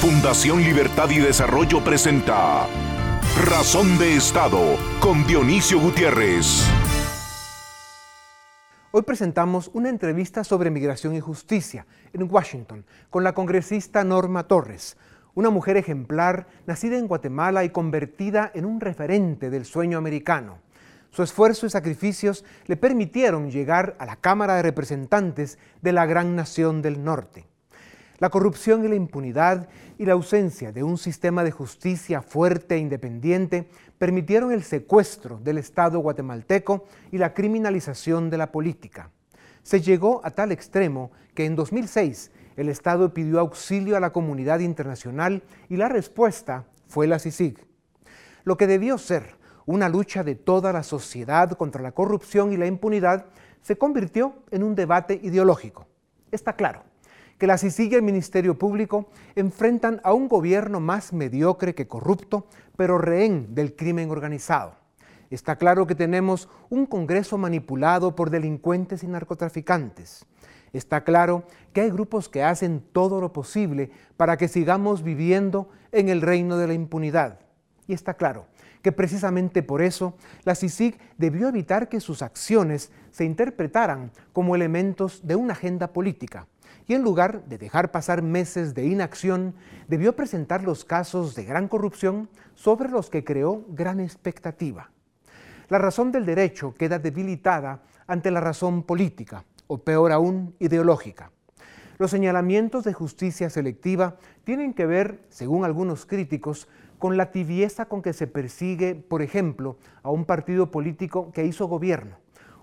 Fundación Libertad y Desarrollo presenta Razón de Estado con Dionisio Gutiérrez. Hoy presentamos una entrevista sobre migración y justicia en Washington con la congresista Norma Torres, una mujer ejemplar nacida en Guatemala y convertida en un referente del sueño americano. Su esfuerzo y sacrificios le permitieron llegar a la Cámara de Representantes de la gran nación del norte. La corrupción y la impunidad y la ausencia de un sistema de justicia fuerte e independiente permitieron el secuestro del Estado guatemalteco y la criminalización de la política. Se llegó a tal extremo que en 2006 el Estado pidió auxilio a la comunidad internacional y la respuesta fue la CICIG. Lo que debió ser una lucha de toda la sociedad contra la corrupción y la impunidad se convirtió en un debate ideológico. Está claro que la CICIG y el Ministerio Público enfrentan a un gobierno más mediocre que corrupto, pero rehén del crimen organizado. Está claro que tenemos un Congreso manipulado por delincuentes y narcotraficantes. Está claro que hay grupos que hacen todo lo posible para que sigamos viviendo en el reino de la impunidad. Y está claro que precisamente por eso la CICIG debió evitar que sus acciones se interpretaran como elementos de una agenda política y en lugar de dejar pasar meses de inacción, debió presentar los casos de gran corrupción sobre los que creó gran expectativa. La razón del derecho queda debilitada ante la razón política, o peor aún, ideológica. Los señalamientos de justicia selectiva tienen que ver, según algunos críticos, con la tibieza con que se persigue, por ejemplo, a un partido político que hizo gobierno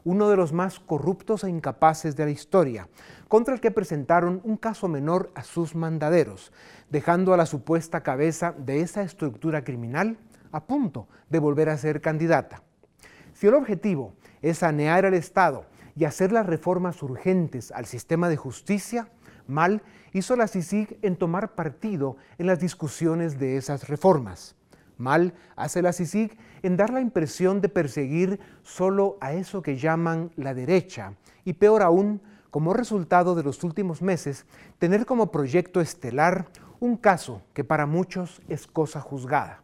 uno de los más corruptos e incapaces de la historia, contra el que presentaron un caso menor a sus mandaderos, dejando a la supuesta cabeza de esa estructura criminal a punto de volver a ser candidata. Si el objetivo es sanear al Estado y hacer las reformas urgentes al sistema de justicia, mal hizo la CICIG en tomar partido en las discusiones de esas reformas. Mal hace la CICIG en dar la impresión de perseguir solo a eso que llaman la derecha y peor aún, como resultado de los últimos meses, tener como proyecto estelar un caso que para muchos es cosa juzgada.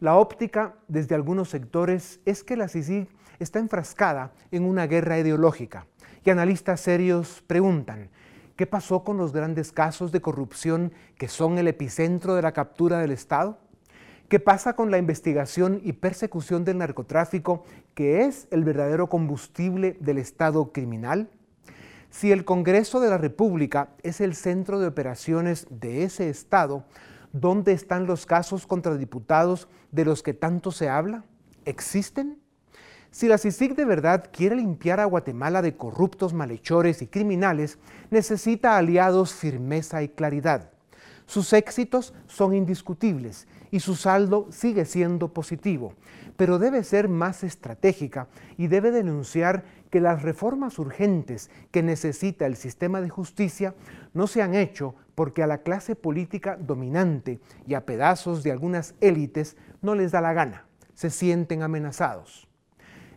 La óptica desde algunos sectores es que la CICIG está enfrascada en una guerra ideológica y analistas serios preguntan, ¿qué pasó con los grandes casos de corrupción que son el epicentro de la captura del Estado? ¿Qué pasa con la investigación y persecución del narcotráfico, que es el verdadero combustible del Estado criminal? Si el Congreso de la República es el centro de operaciones de ese Estado, ¿dónde están los casos contra diputados de los que tanto se habla? ¿Existen? Si la CICIG de verdad quiere limpiar a Guatemala de corruptos malhechores y criminales, necesita aliados, firmeza y claridad. Sus éxitos son indiscutibles y su saldo sigue siendo positivo, pero debe ser más estratégica y debe denunciar que las reformas urgentes que necesita el sistema de justicia no se han hecho porque a la clase política dominante y a pedazos de algunas élites no les da la gana, se sienten amenazados.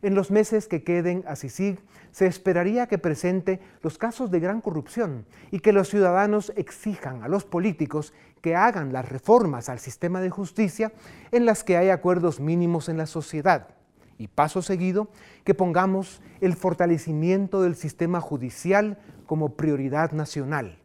En los meses que queden a CICIG, se esperaría que presente los casos de gran corrupción y que los ciudadanos exijan a los políticos que hagan las reformas al sistema de justicia en las que hay acuerdos mínimos en la sociedad. Y paso seguido, que pongamos el fortalecimiento del sistema judicial como prioridad nacional.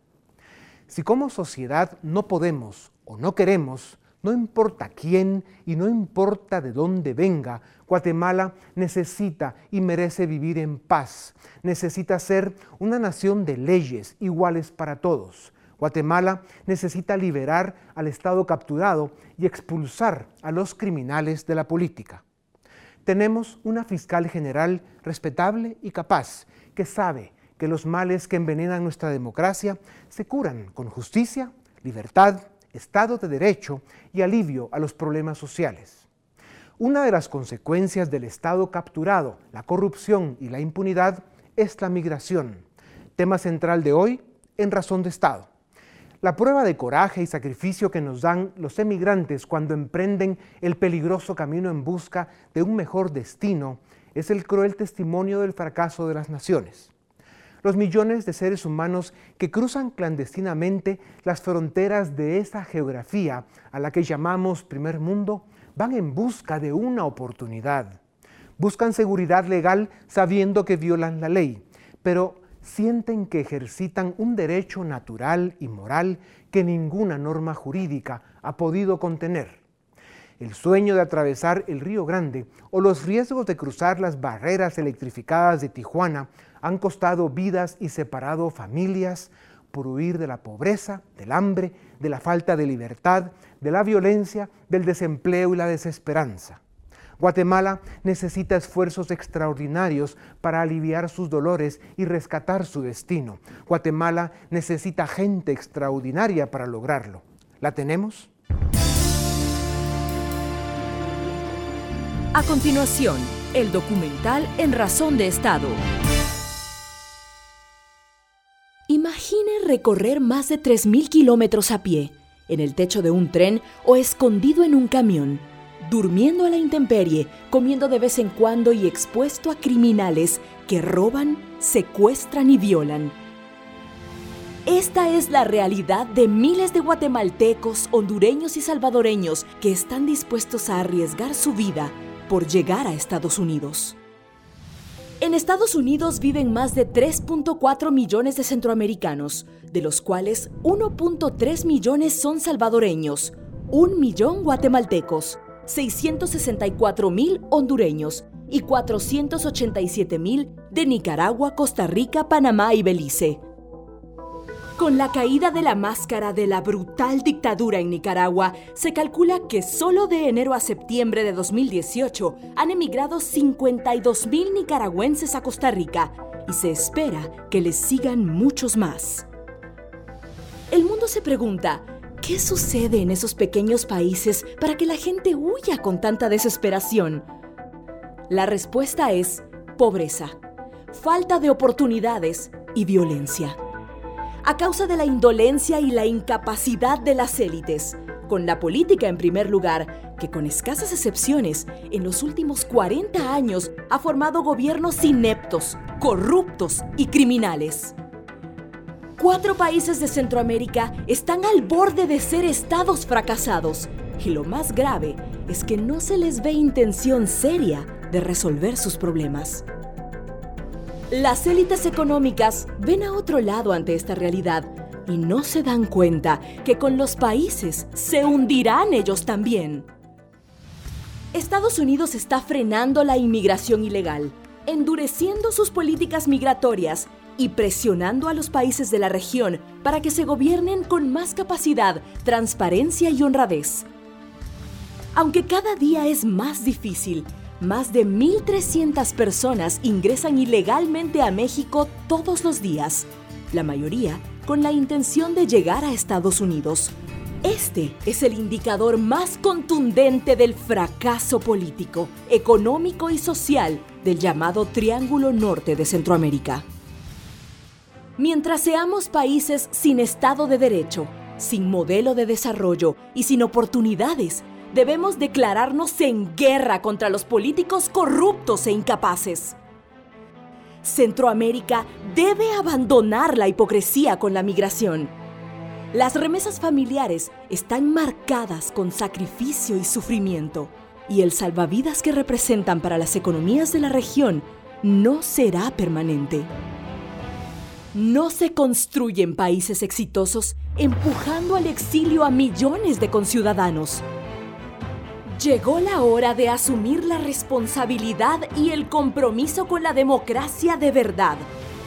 Si como sociedad no podemos o no queremos no importa quién y no importa de dónde venga, Guatemala necesita y merece vivir en paz. Necesita ser una nación de leyes iguales para todos. Guatemala necesita liberar al Estado capturado y expulsar a los criminales de la política. Tenemos una fiscal general respetable y capaz que sabe que los males que envenenan nuestra democracia se curan con justicia, libertad Estado de Derecho y alivio a los problemas sociales. Una de las consecuencias del Estado capturado, la corrupción y la impunidad, es la migración, tema central de hoy en Razón de Estado. La prueba de coraje y sacrificio que nos dan los emigrantes cuando emprenden el peligroso camino en busca de un mejor destino es el cruel testimonio del fracaso de las naciones. los millones de seres humanos que cruzan clandestinamente las fronteras de esa geografía a la que llamamos primer mundo van en busca de una oportunidad. Buscan seguridad legal sabiendo que violan la ley, pero sienten que ejercitan un derecho natural y moral que ninguna norma jurídica ha podido contener. El sueño de atravesar el Río Grande o los riesgos de cruzar las barreras electrificadas de Tijuana han costado vidas y separado familias por huir de la pobreza, del hambre, de la falta de libertad, de la violencia, del desempleo y la desesperanza. Guatemala necesita esfuerzos extraordinarios para aliviar sus dolores y rescatar su destino. Guatemala necesita gente extraordinaria para lograrlo. ¿La tenemos? A continuación, el documental En Razón de Estado. Imagine recorrer más de 3.000 kilómetros a pie, en el techo de un tren o escondido en un camión durmiendo a la intemperie, comiendo de vez en cuando y expuesto a criminales que roban, secuestran y violan. Esta es la realidad de miles de guatemaltecos, hondureños y salvadoreños que están dispuestos a arriesgar su vida por llegar a Estados Unidos. En Estados Unidos viven más de 3.4 millones de centroamericanos, de los cuales 1.3 millones son salvadoreños, un millón guatemaltecos, 664 mil hondureños y 487 mil de Nicaragua, Costa Rica, Panamá y Belice. Con la caída de la máscara de la brutal dictadura en Nicaragua, se calcula que solo de enero a septiembre de 2018 han emigrado 52 mil nicaragüenses a Costa Rica y se espera que les sigan muchos más. El mundo se pregunta, ¿Qué sucede en esos pequeños países para que la gente huya con tanta desesperación? La respuesta es pobreza, falta de oportunidades y violencia. A causa de la indolencia y la incapacidad de las élites, con la política en primer lugar, que con escasas excepciones, en los últimos 40 años ha formado gobiernos ineptos, corruptos y criminales. Cuatro países de Centroamérica están al borde de ser estados fracasados. Y lo más grave es que no se les ve intención seria de resolver sus problemas. Las élites económicas ven a otro lado ante esta realidad y no se dan cuenta que con los países se hundirán ellos también. Estados Unidos está frenando la inmigración ilegal, endureciendo sus políticas migratorias y presionando a los países de la región para que se gobiernen con más capacidad, transparencia y honradez. Aunque cada día es más difícil, más de 1.300 personas ingresan ilegalmente a México todos los días, la mayoría con la intención de llegar a Estados Unidos. Este es el indicador más contundente del fracaso político, económico y social del llamado Triángulo Norte de Centroamérica. Mientras seamos países sin Estado de Derecho, sin modelo de desarrollo y sin oportunidades, debemos declararnos en guerra contra los políticos corruptos e incapaces. Centroamérica debe abandonar la hipocresía con la migración. Las remesas familiares están marcadas con sacrificio y sufrimiento, y el salvavidas que representan para las economías de la región no será permanente. No se construyen países exitosos empujando al exilio a millones de conciudadanos. Llegó la hora de asumir la responsabilidad y el compromiso con la democracia de verdad,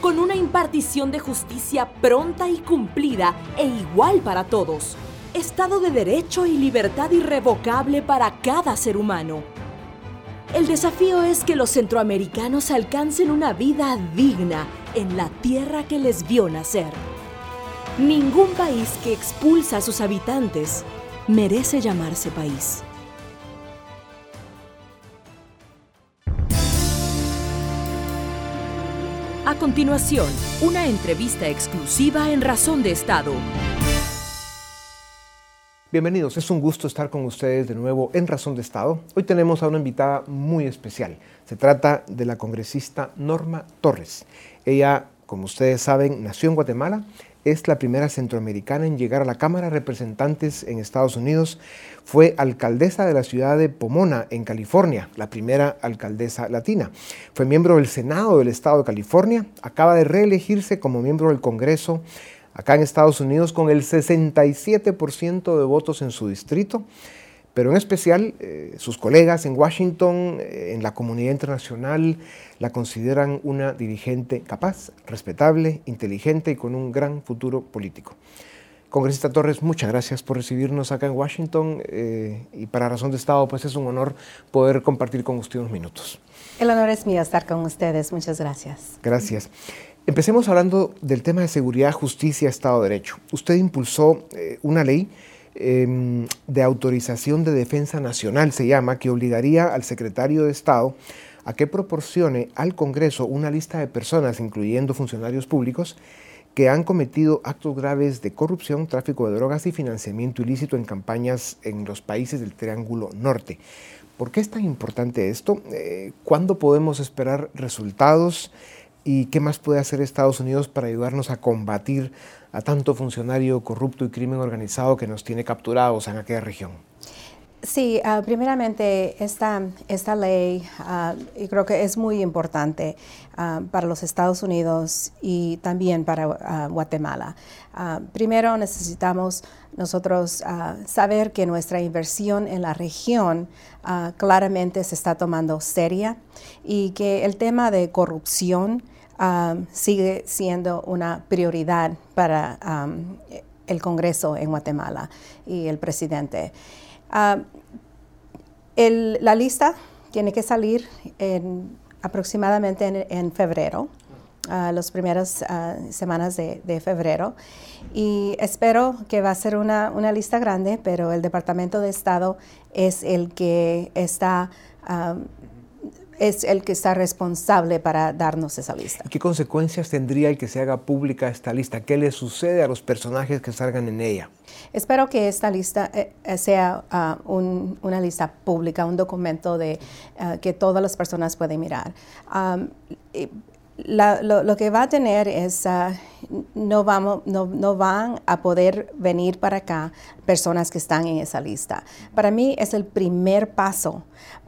con una impartición de justicia pronta y cumplida e igual para todos, Estado de Derecho y libertad irrevocable para cada ser humano. El desafío es que los centroamericanos alcancen una vida digna en la tierra que les vio nacer. Ningún país que expulsa a sus habitantes merece llamarse país. A continuación, una entrevista exclusiva en Razón de Estado. Bienvenidos, es un gusto estar con ustedes de nuevo en Razón de Estado. Hoy tenemos a una invitada muy especial. Se trata de la congresista Norma Torres. Ella como ustedes saben, nació en Guatemala, es la primera centroamericana en llegar a la Cámara de Representantes en Estados Unidos. Fue alcaldesa de la ciudad de Pomona, en California, la primera alcaldesa latina. Fue miembro del Senado del Estado de California. Acaba de reelegirse como miembro del Congreso acá en Estados Unidos con el 67% de votos en su distrito pero en especial eh, sus colegas en Washington, eh, en la comunidad internacional, la consideran una dirigente capaz, respetable, inteligente y con un gran futuro político. Congresista Torres, muchas gracias por recibirnos acá en Washington eh, y para Razón de Estado, pues es un honor poder compartir con usted unos minutos. El honor es mío estar con ustedes, muchas gracias. Gracias. Empecemos hablando del tema de seguridad, justicia, Estado de Derecho. Usted impulsó una ley Em, de autorización de defensa nacional, se llama, que obligaría al secretario de Estado a que proporcione al Congreso una lista de personas, incluyendo funcionarios públicos, que han cometido actos graves de corrupción, tráfico de drogas y financiamiento ilícito en campañas en los países del Triángulo Norte. ¿Por qué es tan importante esto? Eh, ¿Cuándo podemos esperar resultados? ¿Y qué más puede hacer Estados Unidos para ayudarnos a combatir a tanto funcionario corrupto y crimen organizado que nos tiene capturados en aquella región? Sí, uh, primeramente esta, esta ley uh, creo que es muy importante uh, para los Estados Unidos y también para Guatemala. primero necesitamos nosotros saber que nuestra inversión en la región claramente se está tomando seria y que el tema de corrupción Um, sigue siendo una prioridad para um, el Congreso en Guatemala y el presidente. Um, la lista tiene que salir en, aproximadamente en, febrero, uh, las primeras uh, semanas de, febrero. Y espero que va a ser una, una, lista grande, pero el Departamento de Estado es el que está es el que está responsable para darnos esa lista. ¿Qué consecuencias tendría el que se haga pública esta lista? ¿Qué le sucede a los personajes que salgan en ella? Espero que esta lista eh, eh, sea ah, una lista pública, un documento de, ah, que todas las personas pueden mirar. lo, que va a tener es, uh, no, vamos, no, no, van a poder venir para acá personas que están en esa lista. Para mí es el primer paso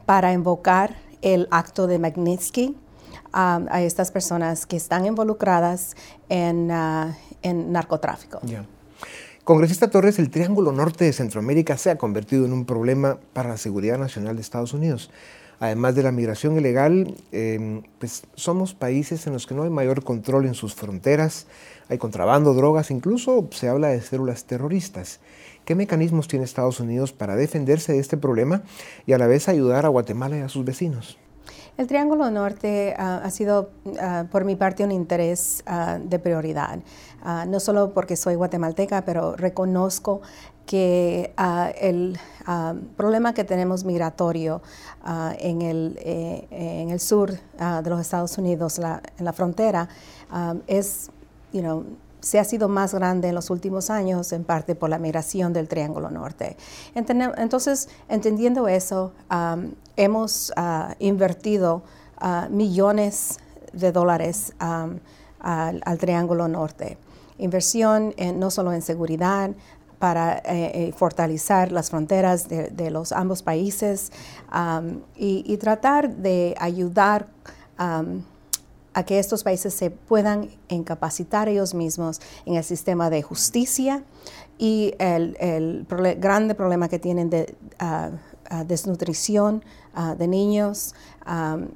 para invocar el acto de Magnitsky um, a estas personas que están involucradas en, uh, narcotráfico. Congresista Torres, el Triángulo Norte de Centroamérica se ha convertido en un problema para la seguridad nacional de Estados Unidos. Además de la migración ilegal, em, pues somos países en los que no hay mayor control en sus fronteras, hay contrabando, drogas, incluso se habla de células terroristas. ¿Qué mecanismos tiene Estados Unidos para defenderse de este problema y a la vez ayudar a Guatemala y a sus vecinos? El Triángulo Norte ah, ha sido, ah, por mi parte, un interés ah, de prioridad. no solo porque soy guatemalteca, pero reconozco que el problema que tenemos migratorio en, el, eh, en el sur de los Estados Unidos, en la frontera, es, you know, se ha sido más grande en los últimos años, en parte por la migración del Triángulo Norte. Entonces, entendiendo eso, hemos uh, invertido uh, millones de dólares al, Triángulo Norte. Inversión no solo en seguridad, para eh, eh, fortalecer las fronteras de, los ambos países y, tratar de ayudar a que estos países se puedan incapacitar ellos mismos en el sistema de justicia y el, grande problema que tienen de ah, ah, desnutrición ah, de niños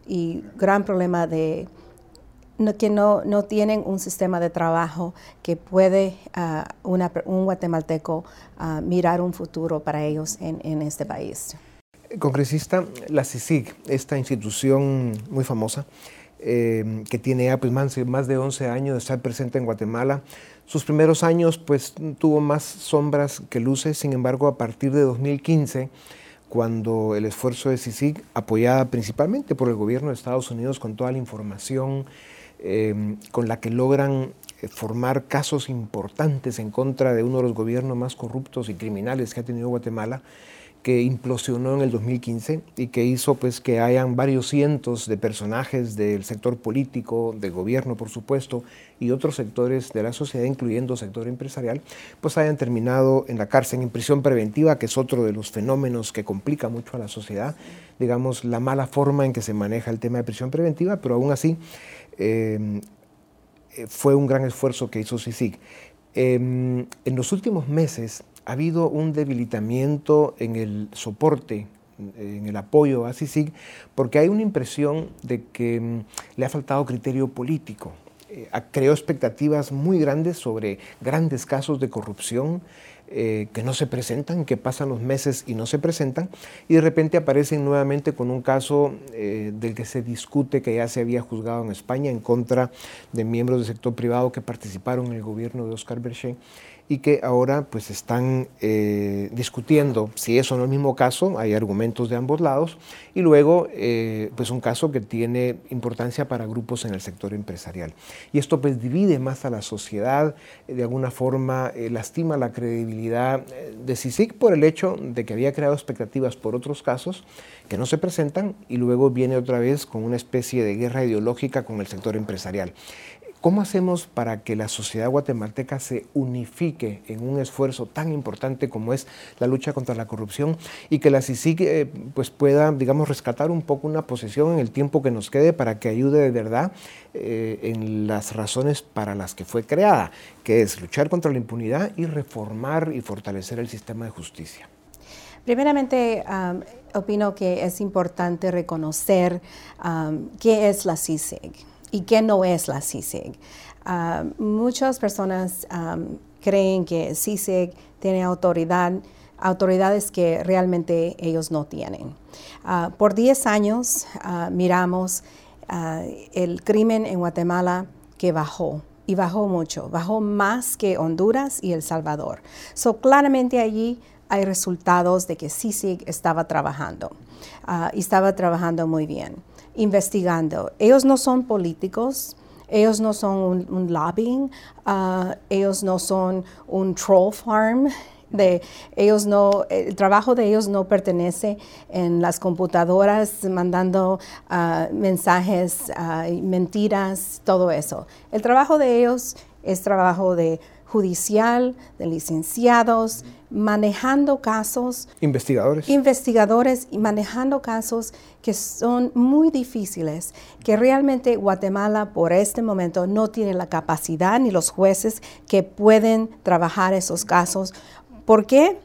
y gran problema de que no, no, tienen un sistema de trabajo que puede un guatemalteco mirar un futuro para ellos en, en este país. Congresista, la CICIG, esta institución muy famosa, Em, que tiene ya pues, más, de 11 años de estar presente en Guatemala. Sus primeros años pues, tuvo más sombras que luces, sin embargo, a partir de 2015, cuando el esfuerzo de CICIG, apoyada principalmente por el gobierno de Estados Unidos con toda la información em, con la que logran eh, formar casos importantes en contra de uno de los gobiernos más corruptos y criminales que ha tenido Guatemala, que implosionó en el 2015 y que hizo pues que hayan varios cientos de personajes del sector político, del gobierno por supuesto, y otros sectores de la sociedad, incluyendo sector empresarial, pues hayan terminado en la cárcel, en prisión preventiva, que es otro de los fenómenos que complica mucho a la sociedad, digamos, la mala forma en que se maneja el tema de prisión preventiva, pero aún así eh, fue un gran esfuerzo que hizo CICIG. Em, en los últimos meses, ha habido un debilitamiento en el soporte, en el apoyo a CICIG, porque hay una impresión de que mm, le ha faltado criterio político. Eh, creó expectativas muy grandes sobre grandes casos de corrupción eh, que no se presentan, que pasan los meses y no se presentan, y de repente aparecen nuevamente con un caso eh, del que se discute que ya se había juzgado en España en contra de miembros del sector privado que participaron en el gobierno de Oscar Berger y que ahora pues están eh, discutiendo si eso no es el mismo caso, hay argumentos de ambos lados, y luego eh, pues un caso que tiene importancia para grupos en el sector empresarial. Y esto pues divide más a la sociedad, de alguna forma eh, lastima la credibilidad de CICIC por el hecho de que había creado expectativas por otros casos que no se presentan y luego viene otra vez con una especie de guerra ideológica con el sector empresarial. ¿Cómo hacemos para que la sociedad guatemalteca se unifique en un esfuerzo tan importante como es la lucha contra la corrupción y que la CICIG eh, pues pueda, digamos, rescatar un poco una posición en el tiempo que nos quede para que ayude de verdad eh, en las razones para las que fue creada, que es luchar contra la impunidad y reformar y fortalecer el sistema de justicia? Primeramente, opino que es importante reconocer qué es la CICIG y qué no es la CICIG. Ah, muchas personas creen que CICIG tiene autoridad, autoridades que realmente ellos no tienen. Ah, por 10 años ah, miramos el crimen en Guatemala que bajó y bajó mucho, bajó más que Honduras y El Salvador. So, claramente allí hay resultados de que CICIG estaba trabajando y estaba trabajando muy bien investigando. Ellos no son políticos, ellos no son un, lobbying, ah, ellos no son un troll farm. Ellos no, el trabajo de ellos no pertenece en las computadoras mandando ah, mensajes, uh, mentiras, todo eso. El trabajo de ellos es trabajo de judicial, de licenciados, manejando casos. Investigadores. Investigadores y manejando casos que son muy difíciles, que realmente Guatemala por este momento no tiene la capacidad ni los jueces que pueden trabajar esos casos. ¿Por qué?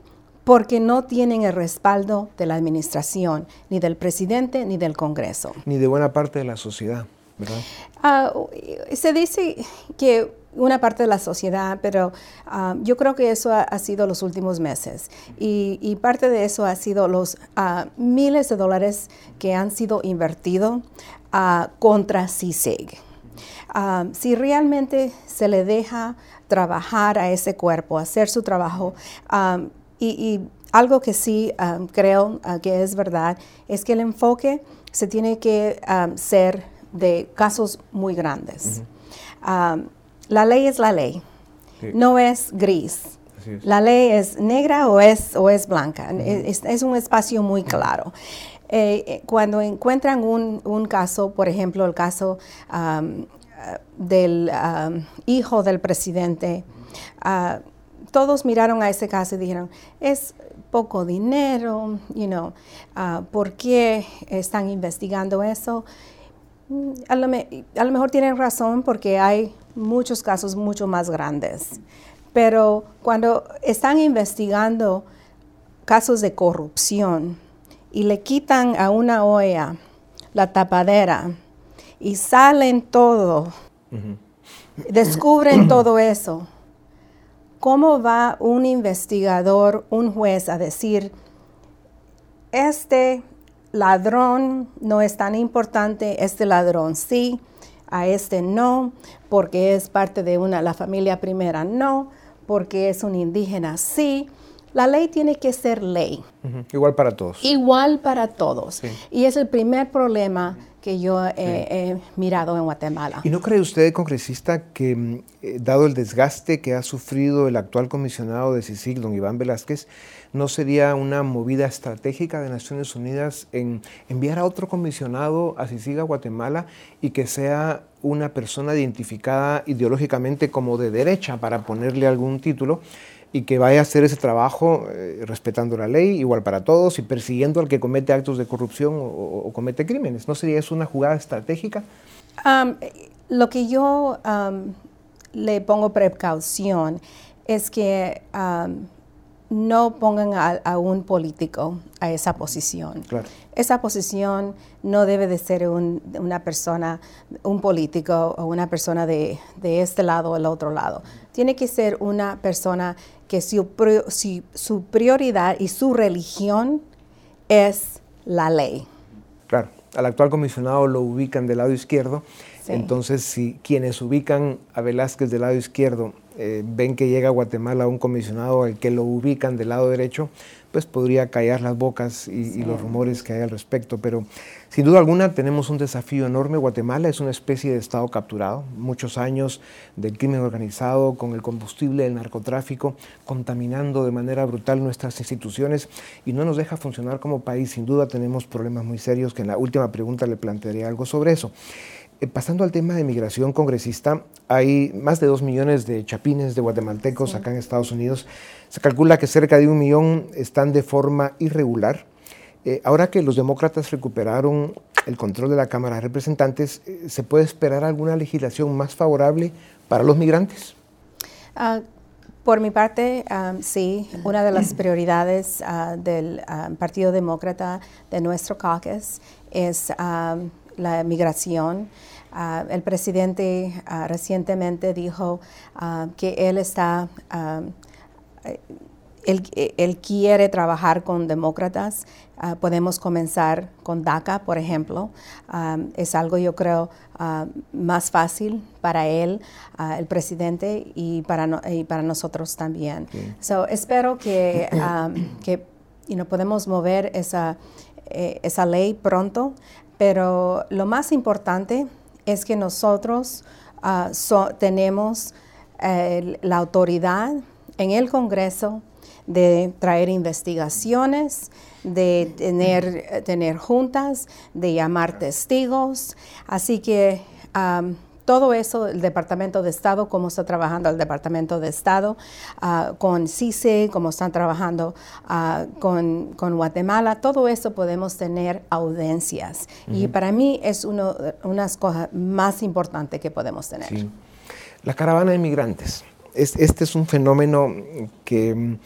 Porque no tienen el respaldo de la administración, ni del presidente, ni del Congreso. Ni de buena parte de la sociedad, ¿verdad? Ah, se dice que una parte de la sociedad, pero ah, yo creo que eso ha, sido los últimos meses. Y, parte de eso ha sido los ah, miles de dólares que han sido invertidos ah, contra CISIG. si realmente se le deja trabajar a ese cuerpo, hacer su trabajo, y, algo que sí creo que es verdad, es que el enfoque se tiene que ser de casos muy grandes. La ley es la ley, no es gris. La ley es negra o es, o es blanca, es, un espacio muy claro. Eh, eh, cuando encuentran un, caso, por ejemplo, el caso del hijo del presidente, ah, todos miraron a ese caso y dijeron, es poco dinero, you know, uh, ¿por qué están investigando eso? Mm, a lo, mejor tienen razón porque hay muchos casos mucho más grandes. Pero cuando están investigando casos de corrupción y le quitan a una olla la tapadera y salen todo, descubren todo eso, ¿cómo va un investigador, un juez a decir, este ladrón no es tan importante, este ladrón sí, a este no, porque es parte de una, la familia primera no, porque es un indígena sí. La ley tiene que ser ley. Igual para todos. Igual para todos. Y es el primer problema que yo he, mirado en Guatemala. ¿Y no cree usted, congresista, que mm, eh, dado el desgaste que ha sufrido el actual comisionado de CICIG, don Iván Velázquez, no sería una movida estratégica de Naciones Unidas en enviar a otro comisionado a CICIG a Guatemala y que sea una persona identificada ideológicamente como de derecha para ponerle algún título? Y que vaya a hacer ese trabajo eh, respetando la ley, igual para todos, y persiguiendo al que comete actos de corrupción o, comete crímenes. ¿No sería eso una jugada estratégica? lo que yo le pongo precaución es que no pongan a, un político a esa posición. Esa posición no debe de ser una persona, un político o una persona de, de este lado o el otro lado. Tiene que ser una persona que su, su prioridad y su religión es la ley. Claro, al actual comisionado lo ubican del lado izquierdo, entonces si quienes ubican a Velázquez del lado izquierdo eh, ven que llega a Guatemala un comisionado al que lo ubican del lado derecho, pues podría callar las bocas y, los rumores que hay al respecto. Pero sin duda alguna tenemos un desafío enorme. Guatemala es una especie de Estado capturado. Muchos años del crimen organizado con el combustible del narcotráfico, contaminando de manera brutal nuestras instituciones y no nos deja funcionar como país. Sin duda tenemos problemas muy serios que en la última pregunta le plantearé algo sobre eso. Eh, pasando al tema de migración congresista, hay más de dos millones de chapines de guatemaltecos acá en Estados Unidos. Se calcula que cerca de un millón están de forma irregular. Eh, ahora que los demócratas recuperaron el control de la Cámara de Representantes, eh, ¿se puede esperar alguna legislación más favorable para los migrantes? Ah, por mi parte, ah, sí. Una de las prioridades ah, del Partido Demócrata de nuestro caucus es la migración. Ah, el presidente ah, recientemente dijo ah, que él está, él, quiere trabajar con demócratas. podemos comenzar con DACA, por ejemplo. es algo, yo creo, más fácil para él, el presidente, y para, y para nosotros también. So, espero que, que podemos mover esa, eh, esa ley pronto. Pero lo más importante es que nosotros ah, tenemos la autoridad en el Congreso de traer investigaciones, de tener, tener juntas, de llamar testigos. Así que todo eso, el Departamento de Estado, cómo está trabajando el Departamento de Estado ah, con CICE, cómo están trabajando ah, con, Guatemala, todo eso podemos tener audiencias. Y para mí es uno, unas cosas más importantes que podemos tener. La caravana de migrantes. este es un fenómeno que mm,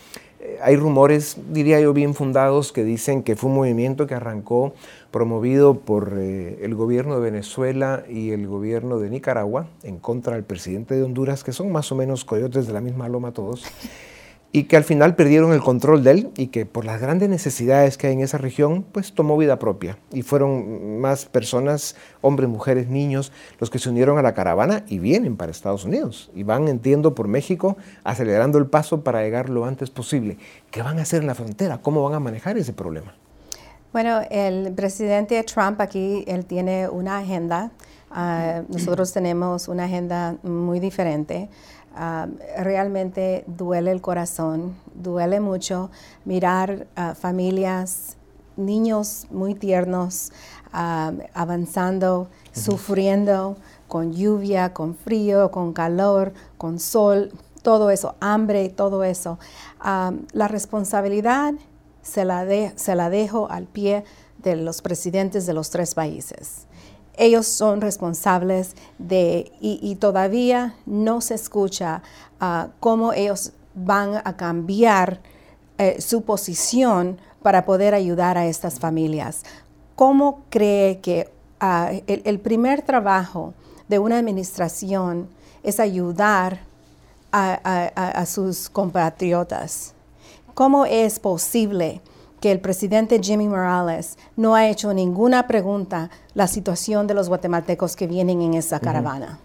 hay rumores, diría yo, bien fundados que dicen que fue un movimiento que arrancó promovido por eh, el gobierno de Venezuela y el gobierno de Nicaragua en contra del presidente de Honduras, que son más o menos coyotes de la misma loma todos, y que al final perdieron el control de él y que por las grandes necesidades que hay en esa región, pues tomó vida propia. Y fueron más personas, hombres, mujeres, niños, los que se unieron a la caravana y vienen para Estados Unidos. Y van, entiendo, por México, acelerando el paso para llegar lo antes posible. ¿Qué van a hacer en la frontera? ¿Cómo van a manejar ese problema? Bueno, el presidente Trump aquí, él tiene una agenda. Ah, nosotros tenemos una agenda muy diferente. Ah, realmente duele el corazón, duele mucho mirar a familias, niños muy tiernos, ah, avanzando, sufriendo con lluvia, con frío, con calor, con sol, todo eso, hambre, todo eso. la responsabilidad se la, se la dejo al pie de los presidentes de los tres países. Ellos son responsables de, y, todavía no se escucha uh, cómo ellos van a cambiar eh, su posición para poder ayudar a estas familias. ¿Cómo cree que ah, el, primer trabajo de una administración es ayudar a sus compatriotas? ¿Cómo es posible que el presidente Jimmy Morales no ha hecho ninguna pregunta la situación de los guatemaltecos que vienen en esa caravana?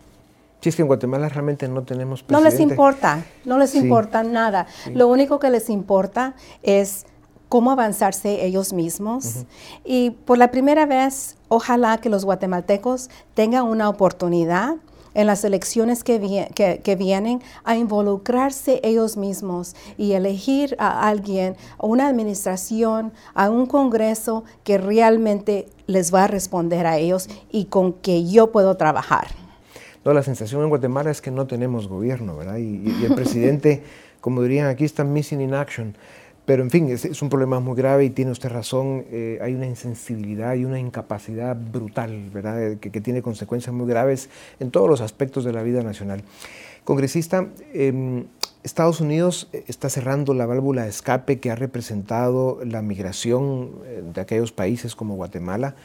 Sí, es que en Guatemala realmente no tenemos presidente. No les importa, no les importa nada. Lo único que les importa es cómo avanzarse ellos mismos. Y por la primera vez, ojalá que los guatemaltecos tengan una oportunidad en las elecciones que, que, vienen a involucrarse ellos mismos y elegir a alguien, a una administración, a un Congreso que realmente les va a responder a ellos y con que yo puedo trabajar. No, la sensación en Guatemala es que no tenemos gobierno, ¿verdad? Y, y el presidente, como dirían aquí, está missing in action. Pero en fin, es, un problema muy grave y tiene usted razón, eh, hay una insensibilidad y una incapacidad brutal, ¿verdad?, que, tiene consecuencias muy graves en todos los aspectos de la vida nacional. Congresista, em, Estados Unidos está cerrando la válvula de escape que ha representado la migración eh, de aquellos países como Guatemala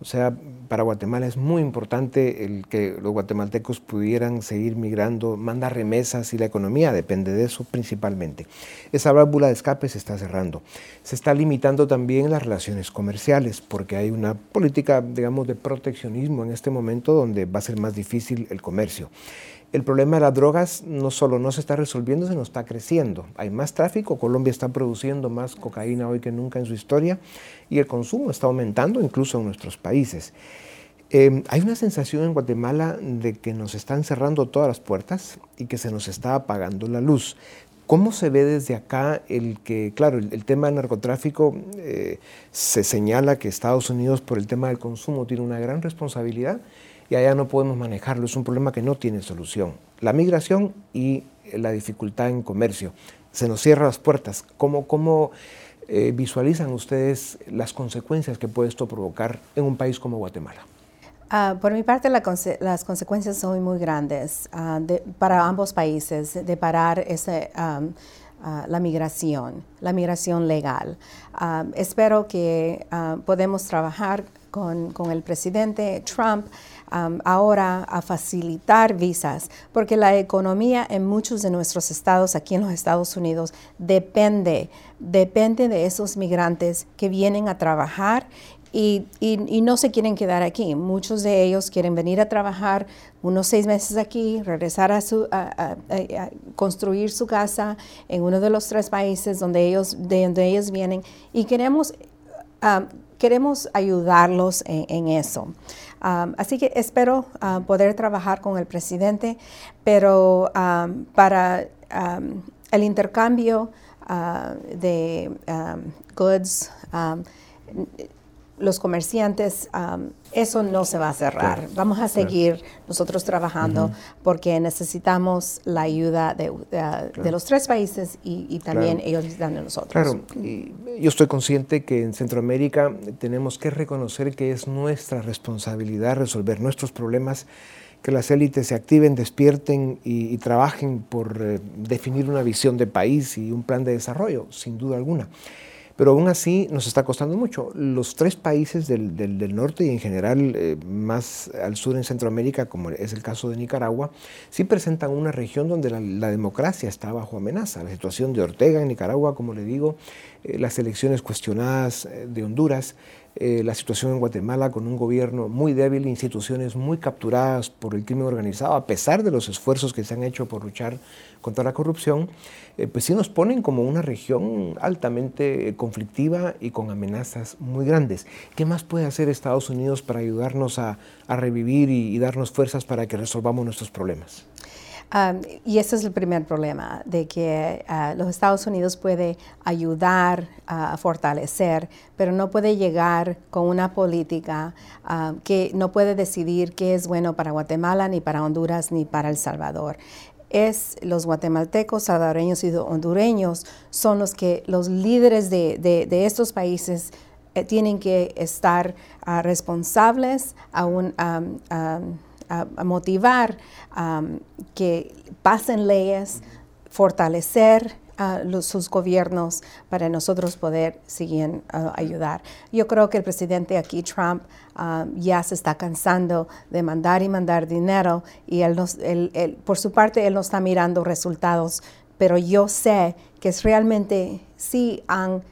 o sea, para Guatemala es muy importante el que los guatemaltecos pudieran seguir migrando, mandar remesas y la economía depende de eso principalmente. Esa válvula de escape se está cerrando. Se está limitando también las relaciones comerciales porque hay una política, digamos, de proteccionismo en este momento donde va a ser más difícil el comercio. El problema de las drogas no solo no se está resolviendo, sino está creciendo. Hay más tráfico, Colombia está produciendo más cocaína hoy que nunca en su historia y el consumo está aumentando incluso en nuestros países. Em, hay una sensación en Guatemala de que nos están cerrando todas las puertas y que se nos está apagando la luz. ¿Cómo se ve desde acá el que, claro, el, tema del narcotráfico eh, se señala que Estados Unidos por el tema del consumo tiene una gran responsabilidad? Y allá no podemos manejarlo. Es un problema que no tiene solución. La migración y la dificultad en comercio. Se nos cierran las puertas. ¿Cómo, cómo eh, visualizan ustedes las consecuencias que puede esto provocar en un país como Guatemala? Ah, por mi parte, las consecuencias son muy grandes ah, para ambos países de parar ese, ah, la migración, la migración legal. espero que podemos trabajar con, con el presidente Trump ahora a facilitar visas, porque la economía en muchos de nuestros estados aquí en los Estados Unidos depende, depende de esos migrantes que vienen a trabajar y, y, no se quieren quedar aquí. Muchos de ellos quieren venir a trabajar unos seis meses aquí, regresar a, su, a, construir su casa en uno de los tres países donde ellos, de donde ellos vienen y queremos, queremos ayudarlos en eso. Así que espero ah, poder trabajar con el presidente, pero para el intercambio ah, de goods, los comerciantes, eso no se va a cerrar. Vamos a seguir nosotros trabajando porque necesitamos la ayuda de, los tres países y, también ellos dan de nosotros. Claro, yo estoy consciente que en Centroamérica tenemos que reconocer que es nuestra responsabilidad resolver nuestros problemas que las élites se activen, despierten y, trabajen por eh, definir una visión de país y un plan de desarrollo, sin duda alguna. Pero aún así nos está costando mucho. Los tres países del, del, norte y en general eh, más al sur en Centroamérica, como es el caso de Nicaragua, sí presentan una región donde la, democracia está bajo amenaza. La situación de Ortega en Nicaragua, como le digo, eh, las elecciones cuestionadas eh, de Honduras, la situación en Guatemala con un gobierno muy débil, instituciones muy capturadas por el crimen organizado, a pesar de los esfuerzos que se han hecho por luchar contra la corrupción, pues sí nos ponen como una región altamente conflictiva y con amenazas muy grandes. ¿Qué más puede hacer Estados Unidos para ayudarnos a, revivir y, darnos fuerzas para que resolvamos nuestros problemas? y ese es el primer problema, de que ah, los Estados Unidos puede ayudar a fortalecer, pero no puede llegar con una política que no puede decidir qué es bueno para Guatemala, ni para Honduras, ni para El Salvador es los guatemaltecos, salvadoreños y hondureños son los que los líderes de, estos países eh, tienen que estar ah, responsables a, motivar que pasen leyes, fortalecer sus gobiernos para nosotros poder seguir ayudar. Yo creo que el presidente aquí, Trump, ya se está cansando de mandar y mandar dinero y él, por su parte él no está mirando resultados, pero yo sé que es realmente sí han,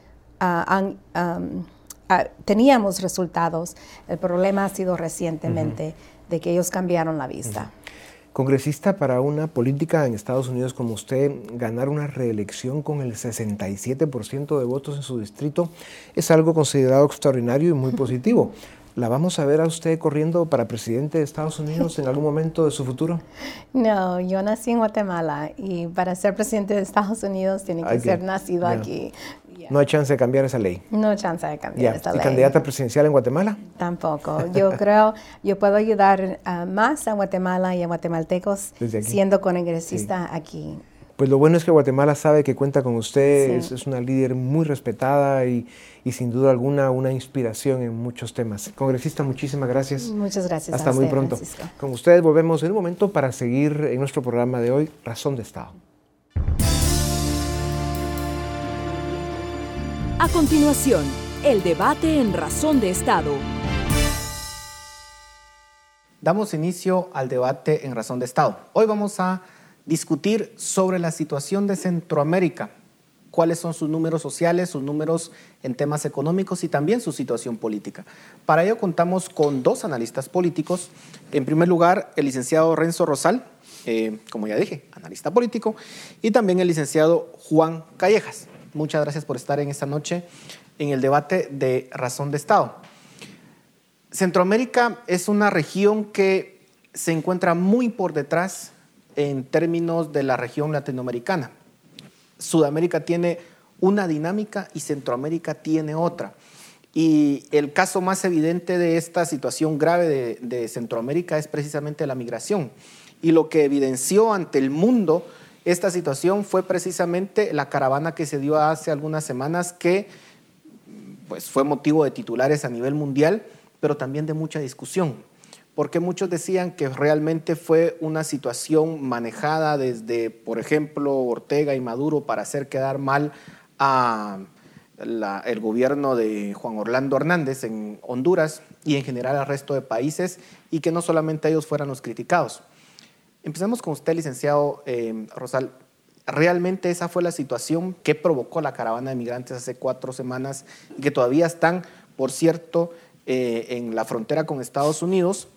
teníamos resultados. El problema ha sido recientemente de que ellos cambiaron la vista. Congresista para una política en Estados Unidos como usted, ganar una reelección con el 67% de votos en su distrito es algo considerado extraordinario y muy positivo. ¿La vamos a ver a usted corriendo para presidente de Estados Unidos en algún momento de su futuro? No, yo nací en Guatemala y para ser presidente de Estados Unidos tiene que ser nacido aquí. No hay chance de cambiar esa ley. No hay chance de cambiar esa ley. ¿Y candidata presidencial en Guatemala? Tampoco. Yo creo, yo puedo ayudar más a Guatemala y a guatemaltecos siendo congresista aquí. Pues lo bueno es que Guatemala sabe que cuenta con usted, es, una líder muy respetada y, sin duda alguna una inspiración en muchos temas. Congresista, muchísimas gracias. Muchas gracias. Hasta muy pronto. Con ustedes volvemos en un momento para seguir en nuestro programa de hoy, Razón de Estado. A continuación, el debate en Razón de Estado. Damos inicio al debate en Razón de Estado. Hoy vamos a discutir sobre la situación de Centroamérica, cuáles son sus números sociales, sus números en temas económicos y también su situación política. Para ello contamos con dos analistas políticos. En primer lugar, el licenciado Renzo Rosal, eh, como ya dije, analista político, y también el licenciado Juan Callejas. Muchas gracias por estar en esta noche en el debate de razón de Estado. Centroamérica es una región que se encuentra muy por detrás en términos de la región latinoamericana. Sudamérica tiene una dinámica y Centroamérica tiene otra. Y el caso más evidente de esta situación grave de, Centroamérica es precisamente la migración. Y lo que evidenció ante el mundo esta situación fue precisamente la caravana que se dio hace algunas semanas que pues, fue motivo de titulares a nivel mundial, pero también de mucha discusión porque muchos decían que realmente fue una situación manejada desde, por ejemplo, Ortega y Maduro para hacer quedar mal a el gobierno de Juan Orlando Hernández en Honduras y en general al resto de países y que no solamente ellos fueran los criticados. Empecemos con usted, licenciado eh, Rosal. ¿Realmente esa fue la situación que provocó la caravana de migrantes hace cuatro semanas y que todavía están, por cierto, eh, en la frontera con Estados Unidos?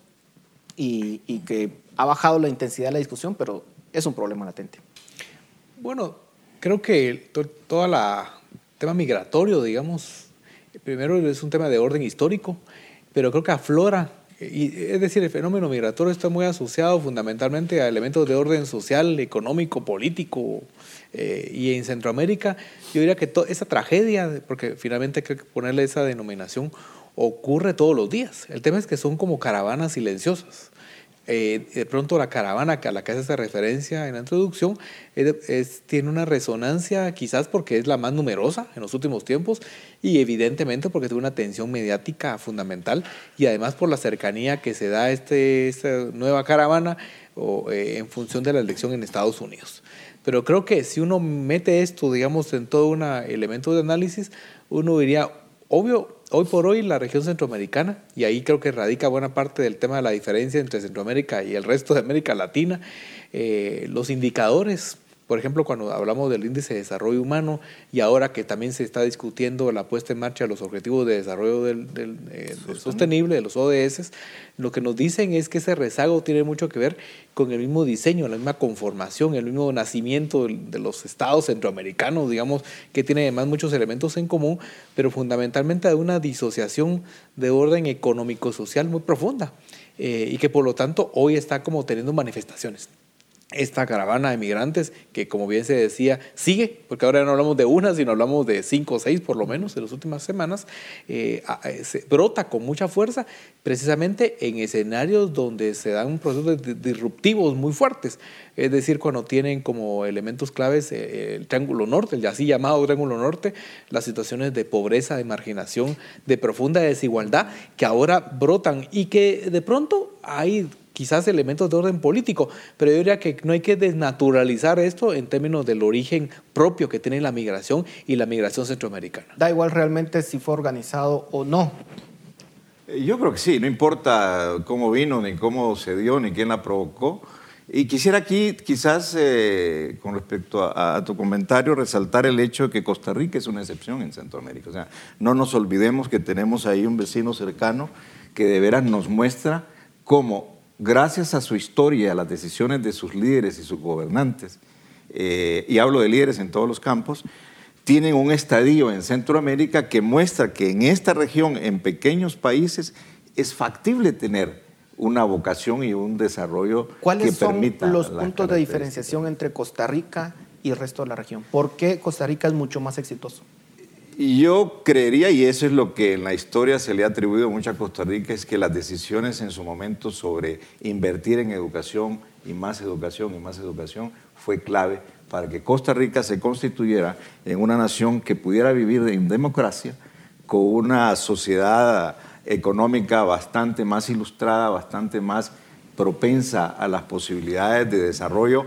y, que ha bajado la intensidad de la discusión, pero es un problema latente. Bueno, creo que todo el tema migratorio, digamos, primero es un tema de orden histórico, pero creo que aflora, y, es decir, el fenómeno migratorio está muy asociado fundamentalmente a elementos de orden social, económico, político, eh, y en Centroamérica yo diría que esa tragedia, porque finalmente hay que ponerle esa denominación, ocurre todos los días. El tema es que son como caravanas silenciosas. Eh, de pronto la caravana a la que hace referencia en la introducción tiene una resonancia quizás porque es la más numerosa en los últimos tiempos y evidentemente porque tiene una atención mediática fundamental y además por la cercanía que se da a este, esta nueva caravana eh, en función de la elección en Estados Unidos. Pero creo que si uno mete esto, digamos, en todo un elemento de análisis, uno diría, obvio, hoy por hoy la región centroamericana, y ahí creo que radica buena parte del tema de la diferencia entre Centroamérica y el resto de América Latina, eh, los indicadores por ejemplo, cuando hablamos del índice de desarrollo humano y ahora que también se está discutiendo la puesta en marcha de los objetivos de desarrollo del, eh, sostenible, de los ODS, lo que nos dicen es que ese rezago tiene mucho que ver con el mismo diseño, la misma conformación, el mismo nacimiento de los estados centroamericanos, digamos, que tiene además muchos elementos en común, pero fundamentalmente de una disociación de orden económico-social muy profunda eh, y que por lo tanto hoy está como teniendo manifestaciones esta caravana de migrantes que, como bien se decía, sigue, porque ahora no hablamos de una, sino hablamos de cinco o seis por lo menos en las últimas semanas, eh, brota con mucha fuerza precisamente en escenarios donde se dan procesos disruptivos muy fuertes. Es decir, cuando tienen como elementos claves eh, el Triángulo Norte, el así llamado Triángulo Norte, las situaciones de pobreza, de marginación, de profunda desigualdad que ahora brotan y que de pronto hay quizás elementos de orden político, pero yo diría que no hay que desnaturalizar esto en términos del origen propio que tiene la migración y la migración centroamericana. Da igual realmente si fue organizado o no. Eh, yo creo que sí, no importa cómo vino, ni cómo se dio, ni quién la provocó. Y quisiera aquí, quizás, eh, con respecto a, a, tu comentario, resaltar el hecho de que Costa Rica es una excepción en Centroamérica. O sea, no nos olvidemos que tenemos ahí un vecino cercano que de veras nos muestra cómo gracias a su historia, y a las decisiones de sus líderes y sus gobernantes, eh, y hablo de líderes en todos los campos, tienen un estadio en Centroamérica que muestra que en esta región, en pequeños países, es factible tener una vocación y un desarrollo ¿Cuáles que permita son los puntos de diferenciación entre Costa Rica y el resto de la región? ¿Por qué Costa Rica es mucho más exitoso? Yo creería, y eso es lo que en la historia se le ha atribuido mucho a Costa Rica, es que las decisiones en su momento sobre invertir en educación y más educación y más educación fue clave para que Costa Rica se constituyera en una nación que pudiera vivir en democracia, con una sociedad económica bastante más ilustrada, bastante más propensa a las posibilidades de desarrollo,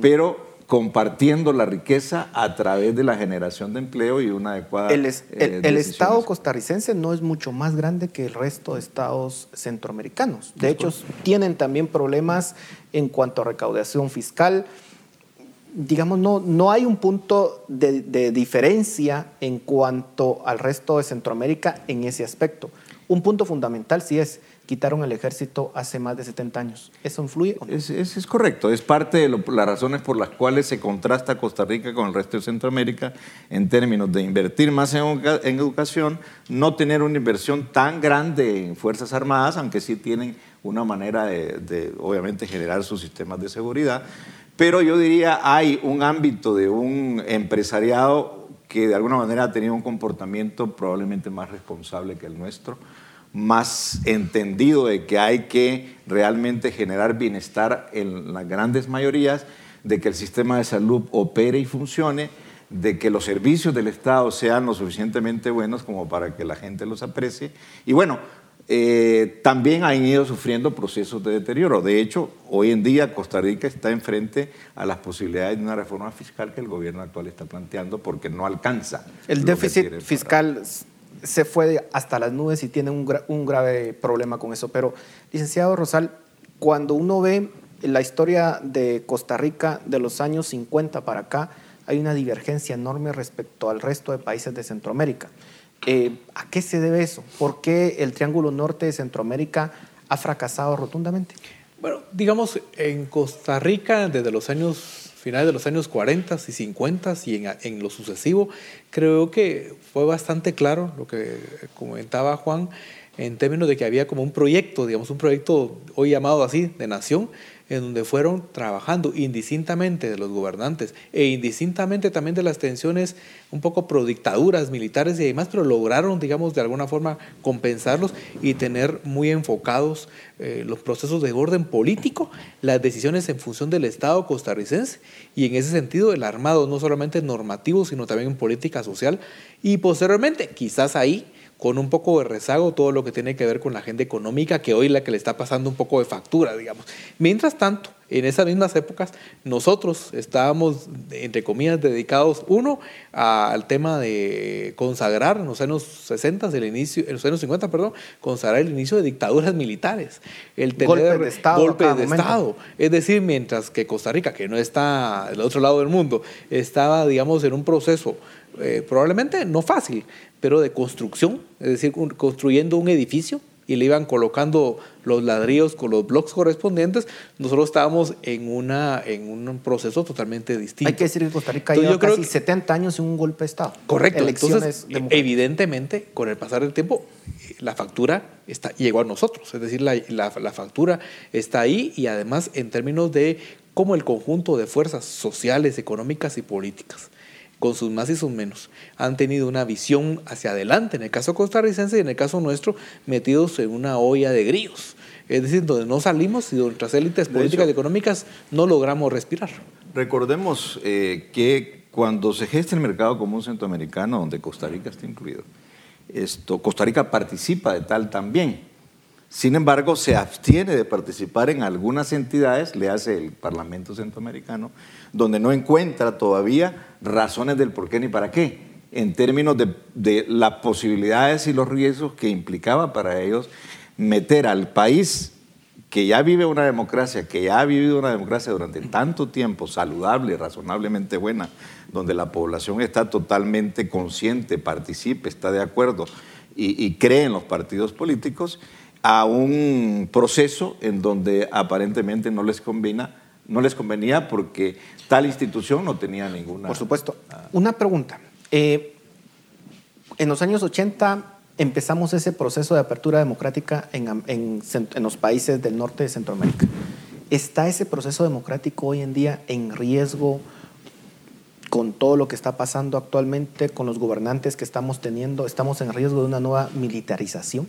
pero compartiendo la riqueza a través de la generación de empleo y una adecuada... El, es- eh, el. Estado costarricense no es mucho más grande que el resto de estados centroamericanos. De hecho, tienen también problemas en cuanto a recaudación fiscal. Digamos, no, no hay un punto de, de diferencia en cuanto al resto de Centroamérica en ese aspecto. Un punto fundamental sí es, quitaron el ejército hace más de 70 años. ¿Eso influye o no? Es, es- es correcto, es parte de lo- las razones por las cuales se contrasta Costa Rica con el resto de Centroamérica en términos de invertir más en, en educación, no tener una inversión tan grande en Fuerzas Armadas, aunque sí tienen una manera de, de, obviamente, generar sus sistemas de seguridad. Pero yo diría, hay un ámbito de un empresariado que de alguna manera ha tenido un comportamiento probablemente más responsable que el nuestro más entendido de que hay que realmente generar bienestar en las grandes mayorías, de que el sistema de salud opere y funcione, de que los servicios del Estado sean lo suficientemente buenos como para que la gente los aprecie. Y bueno, eh, también han ido sufriendo procesos de deterioro. De hecho, hoy en día Costa Rica está enfrente a las posibilidades de una reforma fiscal que el gobierno actual está planteando porque no alcanza. El déficit para- fiscal se fue hasta las nubes y tiene un, un grave problema con eso. Pero, licenciado Rosal, cuando uno ve la historia de Costa Rica de los años 50 para acá, hay una divergencia enorme respecto al resto de países de Centroamérica. Eh, ¿A qué se debe eso? ¿Por qué el Triángulo Norte de Centroamérica ha fracasado rotundamente? Bueno, digamos, en Costa Rica, desde los años finales de los años 40 y 50 y en, en lo sucesivo, creo que fue bastante claro lo que comentaba Juan en términos de que había como un proyecto, digamos, un proyecto hoy llamado así, de nación, en donde fueron trabajando indistintamente de los gobernantes e indistintamente también de las tensiones un poco pro dictaduras militares y demás, pero lograron, digamos, de alguna forma compensarlos y tener muy enfocados eh, los procesos de orden político, las decisiones en función del Estado costarricense y en ese sentido el armado no solamente normativo, sino también en política social. Y posteriormente, quizás ahí, con un poco de rezago todo lo que tiene que ver con la agenda económica, que hoy la que le está pasando un poco de factura, digamos. Mientras tanto, en esas mismas épocas, nosotros estábamos, entre comillas, dedicados, uno, al tema de consagrar en los años 60, el inicio, en los años 50, perdón, consagrar el inicio de dictaduras militares, el tener Golpes de Estado golpes de. Estado. Es decir, mientras que Costa Rica, que no está del otro lado del mundo, estaba, digamos, en un proceso eh, probablemente no fácil, pero de construcción, es decir, construyendo un edificio y le iban colocando los ladrillos con los bloques correspondientes, nosotros estábamos en, una, en un proceso totalmente distinto. Hay que decir que Costa Rica lleva casi que- 70 años en un golpe de Estado. Correcto. Elecciones Entonces, evidentemente, con el pasar del tiempo, la factura está, llegó a nosotros. Es decir, la, la- la factura está ahí y además en términos de cómo el conjunto de fuerzas sociales, económicas y políticas, con sus más y sus menos, han tenido una visión hacia adelante, en el caso costarricense y en el caso nuestro, metidos en una olla de grillos. Es decir, donde no salimos y donde nuestras élites políticas hecho- y económicas no logramos respirar. Recordemos eh, que cuando se gesta el mercado común centroamericano, donde Costa Rica está incluido, esto, Costa Rica participa de tal también. Sin embargo, se abstiene de participar en algunas entidades, le hace el Parlamento Centroamericano, donde no encuentra todavía razones del por qué ni para qué, en términos de, de las posibilidades y los riesgos que implicaba para ellos meter al país que ya vive una democracia, que ya ha vivido una democracia durante tanto tiempo, saludable, razonablemente buena, donde la población está totalmente consciente, participe, está de acuerdo y, y cree en los partidos políticos, a un proceso en donde aparentemente no les combina, no les convenía porque tal institución no tenía ninguna. Por supuesto. Una pregunta. Eh, en los años 80 empezamos ese proceso de apertura democrática en, en, los países del norte de Centroamérica. ¿Está ese proceso democrático hoy en día en riesgo con todo lo que está pasando actualmente, con los gobernantes que estamos teniendo? ¿Estamos en riesgo de una nueva militarización?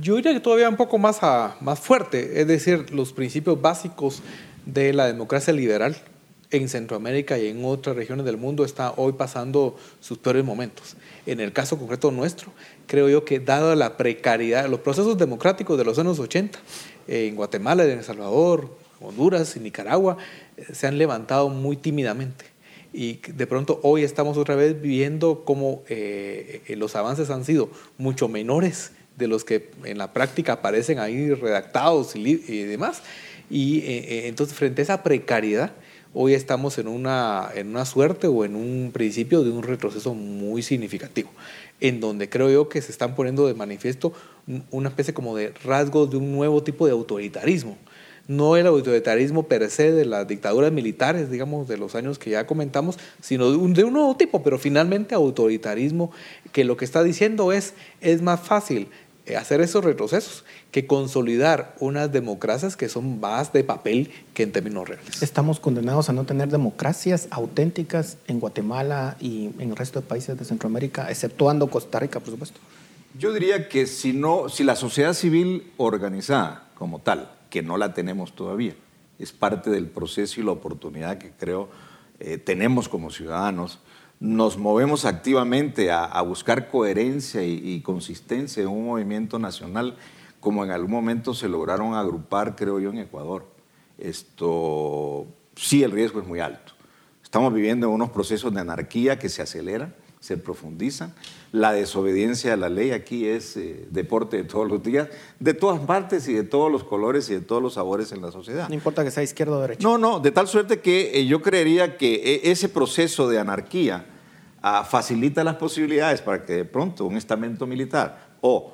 Yo diría que todavía un poco más, más fuerte, es decir, los principios básicos de la democracia liberal en Centroamérica y en otras regiones del mundo está hoy pasando sus peores momentos. En el caso concreto nuestro, creo yo que dada la precariedad, los procesos democráticos de los años 80, en Guatemala, en El Salvador, Honduras y Nicaragua, eh, se han levantado muy tímidamente. Y de pronto hoy estamos otra vez viendo cómo eh, eh, los avances han sido mucho menores de los que en la práctica aparecen ahí redactados y, demás. Y entonces frente a esa precariedad, hoy estamos en una, en una suerte o en un principio de un retroceso muy significativo, en donde creo yo que se están poniendo de manifiesto una especie como de rasgos de un nuevo tipo de autoritarismo. No el autoritarismo per se de las dictaduras militares, digamos, de los años que ya comentamos, sino de un, de un nuevo tipo, pero finalmente autoritarismo que lo que está diciendo es, es más fácil eh, hacer esos retrocesos que consolidar unas democracias que son más de papel que en términos reales. Estamos condenados a no tener democracias auténticas en Guatemala y en el resto de países de Centroamérica, exceptuando Costa Rica, por supuesto. Yo diría que si, no, si la sociedad civil organizada como tal, que no la tenemos todavía, es parte del proceso y la oportunidad que creo eh, tenemos como ciudadanos, nos movemos activamente a, buscar coherencia y, consistencia en un movimiento nacional, como en algún momento se lograron agrupar, creo yo, en Ecuador. Esto sí, el riesgo es muy alto. Estamos viviendo en unos procesos de anarquía que se aceleran, se profundizan. La desobediencia a la ley aquí es eh, deporte de todos los días, de todas partes y de todos los colores y de todos los sabores en la sociedad. No importa que sea izquierda o derecha. No, no, de tal suerte que eh, yo creería que eh, ese proceso de anarquía facilita las posibilidades para que de pronto un estamento militar o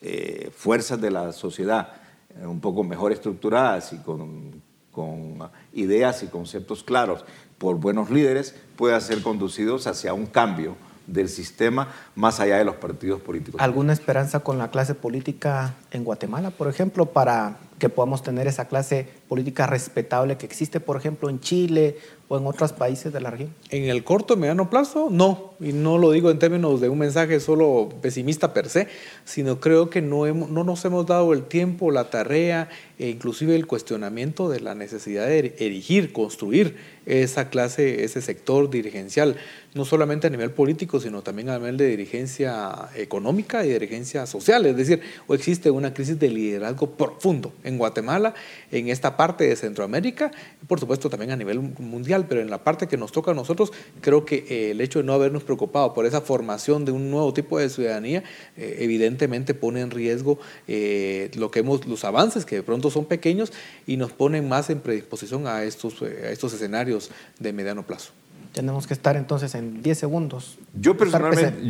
eh, fuerzas de la sociedad eh, un poco mejor estructuradas y con, con ideas y conceptos claros por buenos líderes puedan ser conducidos hacia un cambio del sistema más allá de los partidos políticos. ¿Alguna esperanza con la clase política en Guatemala, por ejemplo, para que podamos tener esa clase política respetable que existe, por ejemplo, en Chile o en otros países de la región? En el corto y mediano plazo, no. Y no lo digo en términos de un mensaje solo pesimista per se, sino creo que no, hemos, no nos hemos dado el tiempo, la tarea e inclusive el cuestionamiento de la necesidad de erigir, construir esa clase, ese sector dirigencial, no solamente a nivel político, sino también a nivel de dirigencia económica y dirigencia social. Es decir, o existe una crisis de liderazgo profundo en Guatemala, en esta parte de Centroamérica, y por supuesto también a nivel mundial, pero en la parte que nos toca a nosotros, creo que eh, el hecho de no habernos preocupado por esa formación de un nuevo tipo de ciudadanía, eh, evidentemente pone en riesgo eh, lo que hemos, los avances que de pronto son pequeños y nos ponen más en predisposición a estos, a estos escenarios de mediano plazo. Tenemos que estar entonces en 10 segundos. Yo personalmente,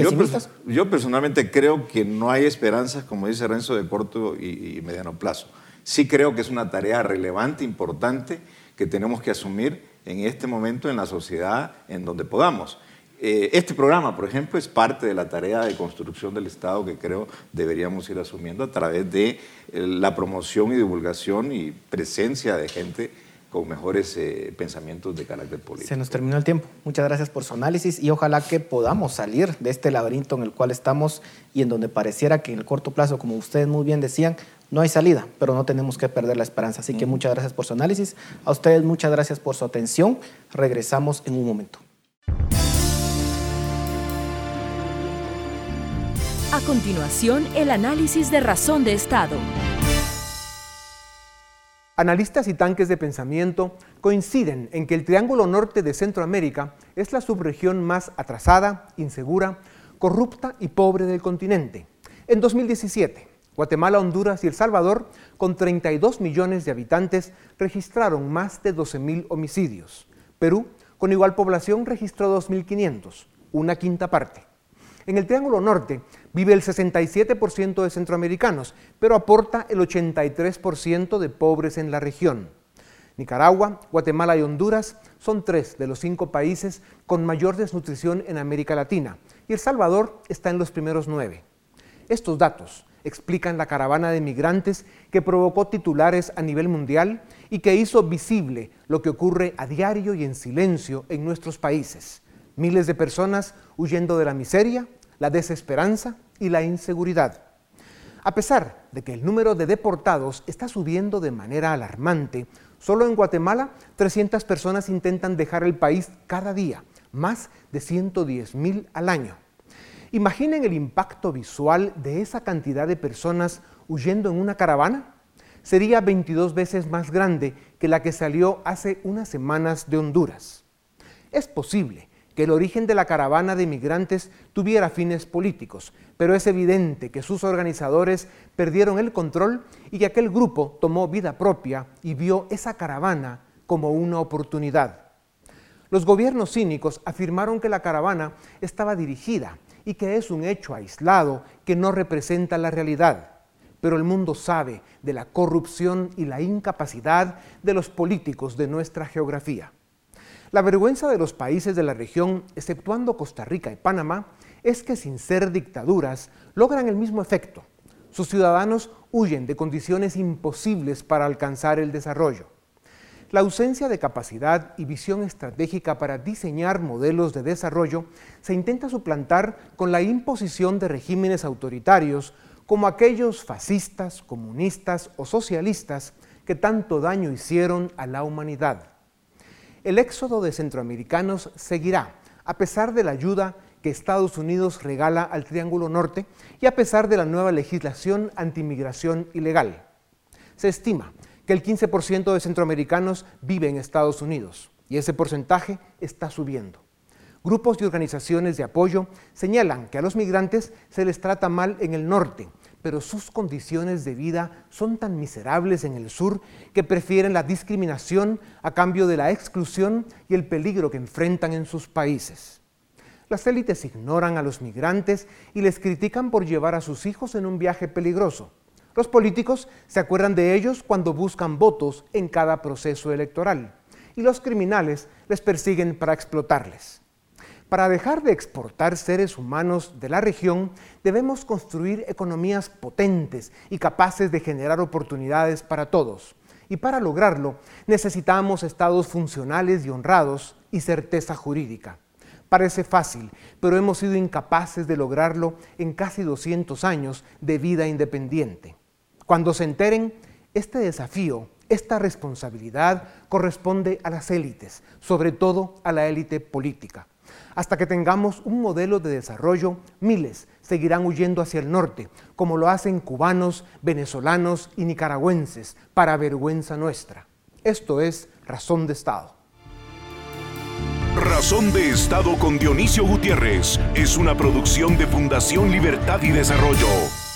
yo, personalmente creo que no hay esperanzas, como dice Renzo, de corto y, mediano plazo. Sí creo que es una tarea relevante, importante, que tenemos que asumir en este momento en la sociedad en donde podamos. Eh, este programa, por ejemplo, es parte de la tarea de construcción del Estado que creo deberíamos ir asumiendo a través de eh, la promoción y divulgación y presencia de gente con mejores eh, pensamientos de carácter político. Se nos terminó el tiempo. Muchas gracias por su análisis y ojalá que podamos salir de este laberinto en el cual estamos y en donde pareciera que en el corto plazo, como ustedes muy bien decían, no hay salida, pero no tenemos que perder la esperanza. Así que muchas gracias por su análisis. A ustedes muchas gracias por su atención. Regresamos en un momento. A continuación, el análisis de razón de Estado. Analistas y tanques de pensamiento coinciden en que el Triángulo Norte de Centroamérica es la subregión más atrasada, insegura, corrupta y pobre del continente. En 2017, Guatemala, Honduras y El Salvador, con 32 millones de habitantes, registraron más de 12.000 homicidios. Perú, con igual población, registró 2.500, una quinta parte. En el Triángulo Norte vive el 67% de centroamericanos, pero aporta el 83% de pobres en la región. Nicaragua, Guatemala y Honduras son tres de los cinco países con mayor desnutrición en América Latina y El Salvador está en los primeros nueve. Estos datos explican la caravana de migrantes que provocó titulares a nivel mundial y que hizo visible lo que ocurre a diario y en silencio en nuestros países. Miles de personas huyendo de la miseria, la desesperanza y la inseguridad. A pesar de que el número de deportados está subiendo de manera alarmante, solo en Guatemala 300 personas intentan dejar el país cada día, más de 110 mil al año. Imaginen el impacto visual de esa cantidad de personas huyendo en una caravana. Sería 22 veces más grande que la que salió hace unas semanas de Honduras. Es posible que el origen de la caravana de migrantes tuviera fines políticos, pero es evidente que sus organizadores perdieron el control y que aquel grupo tomó vida propia y vio esa caravana como una oportunidad. Los gobiernos cínicos afirmaron que la caravana estaba dirigida y que es un hecho aislado que no representa la realidad. Pero el mundo sabe de la corrupción y la incapacidad de los políticos de nuestra geografía. La vergüenza de los países de la región, exceptuando Costa Rica y Panamá, es que sin ser dictaduras logran el mismo efecto. Sus ciudadanos huyen de condiciones imposibles para alcanzar el desarrollo. La ausencia de capacidad y visión estratégica para diseñar modelos de desarrollo se intenta suplantar con la imposición de regímenes autoritarios como aquellos fascistas, comunistas o socialistas que tanto daño hicieron a la humanidad el éxodo de centroamericanos seguirá, a pesar de la ayuda que Estados Unidos regala al Triángulo Norte y a pesar de la nueva legislación antimigración ilegal. Se estima que el 15% de centroamericanos vive en Estados Unidos y ese porcentaje está subiendo. Grupos y organizaciones de apoyo señalan que a los migrantes se les trata mal en el norte pero sus condiciones de vida son tan miserables en el sur que prefieren la discriminación a cambio de la exclusión y el peligro que enfrentan en sus países. Las élites ignoran a los migrantes y les critican por llevar a sus hijos en un viaje peligroso. Los políticos se acuerdan de ellos cuando buscan votos en cada proceso electoral y los criminales les persiguen para explotarles. Para dejar de exportar seres humanos de la región, debemos construir economías potentes y capaces de generar oportunidades para todos. Y para lograrlo, necesitamos estados funcionales y honrados y certeza jurídica. Parece fácil, pero hemos sido incapaces de lograrlo en casi 200 años de vida independiente. Cuando se enteren, este desafío, esta responsabilidad corresponde a las élites, sobre todo a la élite política. Hasta que tengamos un modelo de desarrollo, miles seguirán huyendo hacia el norte, como lo hacen cubanos, venezolanos y nicaragüenses, para vergüenza nuestra. Esto es Razón de Estado. Razón de Estado con Dionisio Gutiérrez es una producción de Fundación Libertad y Desarrollo.